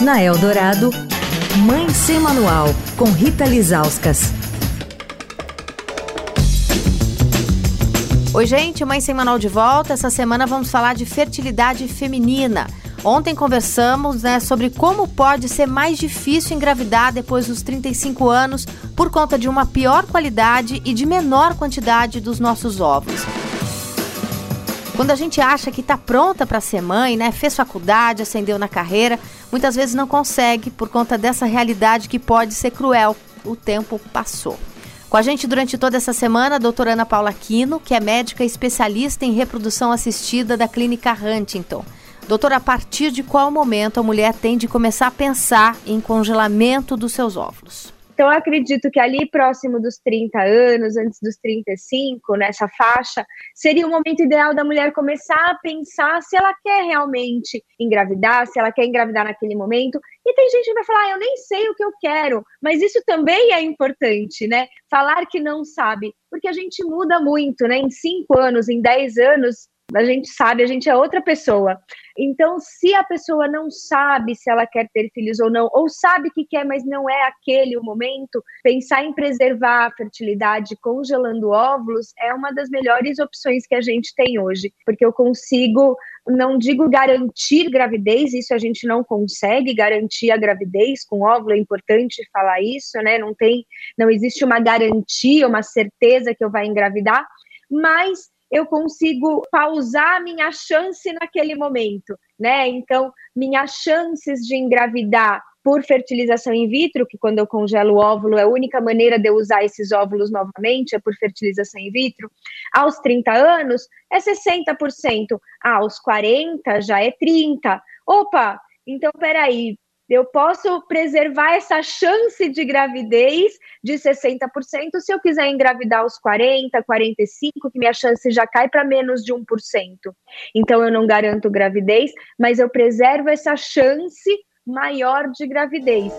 Na Eldorado, Mãe Sem Manual, com Rita Lizauskas. Oi, gente, Mãe Sem Manual de volta. Essa semana vamos falar de fertilidade feminina. Ontem conversamos né, sobre como pode ser mais difícil engravidar depois dos 35 anos por conta de uma pior qualidade e de menor quantidade dos nossos óvulos. Quando a gente acha que está pronta para ser mãe, né, fez faculdade, ascendeu na carreira, muitas vezes não consegue por conta dessa realidade que pode ser cruel. O tempo passou. Com a gente durante toda essa semana, a doutora Ana Paula Quino, que é médica especialista em reprodução assistida da Clínica Huntington. Doutora, a partir de qual momento a mulher tem de começar a pensar em congelamento dos seus óvulos? Então, eu acredito que ali próximo dos 30 anos, antes dos 35, nessa faixa, seria o momento ideal da mulher começar a pensar se ela quer realmente engravidar, se ela quer engravidar naquele momento. E tem gente que vai falar, ah, eu nem sei o que eu quero, mas isso também é importante, né? Falar que não sabe, porque a gente muda muito, né? Em 5 anos, em 10 anos, a gente sabe, a gente é outra pessoa. Então, se a pessoa não sabe se ela quer ter filhos ou não, ou sabe que quer, mas não é aquele o momento, pensar em preservar a fertilidade congelando óvulos é uma das melhores opções que a gente tem hoje, porque eu consigo, não digo garantir gravidez, isso a gente não consegue garantir a gravidez com óvulo, é importante falar isso, né? Não tem, não existe uma garantia, uma certeza que eu vai engravidar, mas eu consigo pausar minha chance naquele momento, né? Então, minhas chances de engravidar por fertilização in vitro, que quando eu congelo o óvulo é a única maneira de eu usar esses óvulos novamente, é por fertilização in vitro, aos 30 anos é 60%, aos 40 já é 30%. Opa, então peraí, eu posso preservar essa chance de gravidez de 60% se eu quiser engravidar aos 40, 45, que minha chance já cai para menos de 1%. Então eu não garanto gravidez, mas eu preservo essa chance maior de gravidez.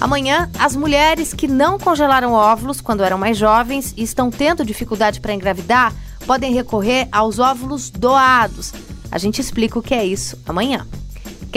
Amanhã, as mulheres que não congelaram óvulos quando eram mais jovens e estão tendo dificuldade para engravidar podem recorrer aos óvulos doados. A gente explica o que é isso amanhã.